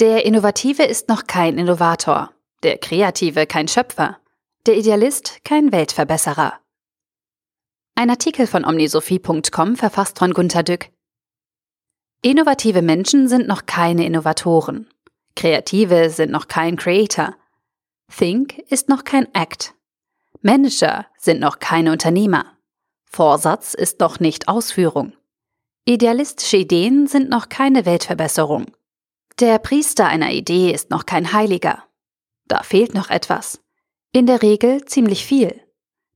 Der Innovative ist noch kein Innovator, der Kreative kein Schöpfer, der Idealist kein Weltverbesserer. Ein Artikel von omnisophie.com verfasst von Gunter Dück. Innovative Menschen sind noch keine Innovatoren. Kreative sind noch kein Creator. Think ist noch kein Act. Manager sind noch keine Unternehmer. Vorsatz ist noch nicht Ausführung. Idealistische Ideen sind noch keine Weltverbesserung. Der Priester einer Idee ist noch kein Heiliger. Da fehlt noch etwas. In der Regel ziemlich viel.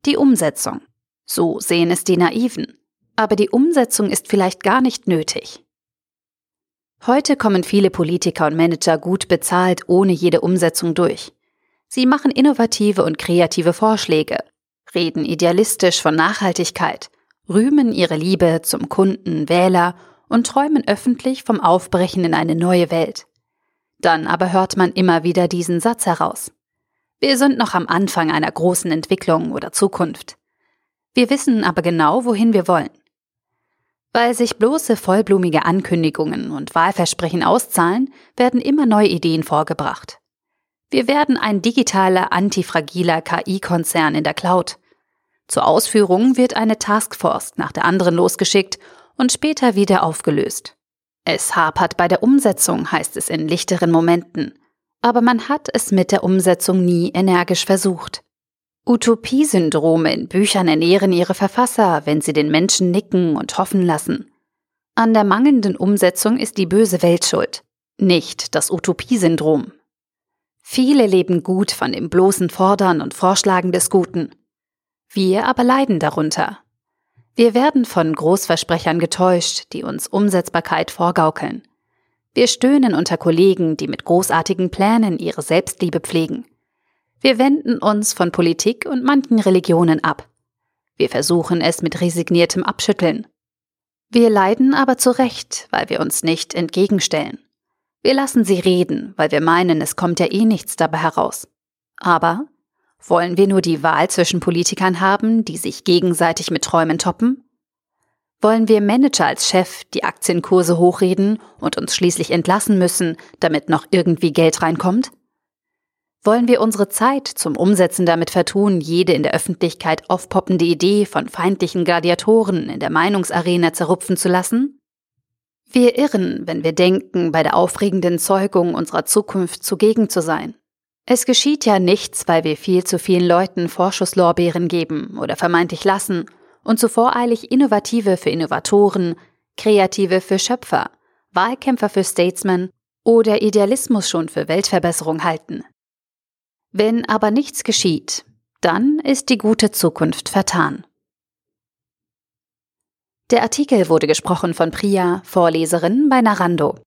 Die Umsetzung. So sehen es die Naiven. Aber die Umsetzung ist vielleicht gar nicht nötig. Heute kommen viele Politiker und Manager gut bezahlt ohne jede Umsetzung durch. Sie machen innovative und kreative Vorschläge, reden idealistisch von Nachhaltigkeit, rühmen ihre Liebe zum Kunden, Wähler und träumen öffentlich vom Aufbrechen in eine neue Welt. Dann aber hört man immer wieder diesen Satz heraus. Wir sind noch am Anfang einer großen Entwicklung oder Zukunft. Wir wissen aber genau, wohin wir wollen. Weil sich bloße vollblumige Ankündigungen und Wahlversprechen auszahlen, werden immer neue Ideen vorgebracht. Wir werden ein digitaler, antifragiler KI-Konzern in der Cloud. Zur Ausführung wird eine Taskforce nach der anderen losgeschickt und später wieder aufgelöst. Es hapert bei der Umsetzung, heißt es in lichteren Momenten, aber man hat es mit der Umsetzung nie energisch versucht. Utopiesyndrome in Büchern ernähren ihre Verfasser, wenn sie den Menschen nicken und hoffen lassen. An der mangelnden Umsetzung ist die böse Welt schuld, nicht das Utopiesyndrom. Viele leben gut von dem bloßen Fordern und Vorschlagen des Guten. Wir aber leiden darunter. Wir werden von Großversprechern getäuscht, die uns Umsetzbarkeit vorgaukeln. Wir stöhnen unter Kollegen, die mit großartigen Plänen ihre Selbstliebe pflegen. Wir wenden uns von Politik und manchen Religionen ab. Wir versuchen es mit resigniertem Abschütteln. Wir leiden aber zu Recht, weil wir uns nicht entgegenstellen. Wir lassen sie reden, weil wir meinen, es kommt ja eh nichts dabei heraus. Aber wollen wir nur die Wahl zwischen Politikern haben, die sich gegenseitig mit Träumen toppen? Wollen wir Manager als Chef die Aktienkurse hochreden und uns schließlich entlassen müssen, damit noch irgendwie Geld reinkommt? Wollen wir unsere Zeit zum Umsetzen damit vertun, jede in der Öffentlichkeit aufpoppende Idee von feindlichen Gladiatoren in der Meinungsarena zerrupfen zu lassen? Wir irren, wenn wir denken, bei der aufregenden Zeugung unserer Zukunft zugegen zu sein. Es geschieht ja nichts, weil wir viel zu vielen Leuten Vorschusslorbeeren geben oder vermeintlich lassen und zu voreilig Innovative für Innovatoren, Kreative für Schöpfer, Wahlkämpfer für Statesmen oder Idealismus schon für Weltverbesserung halten. Wenn aber nichts geschieht, dann ist die gute Zukunft vertan. Der Artikel wurde gesprochen von Priya, Vorleserin bei Narando.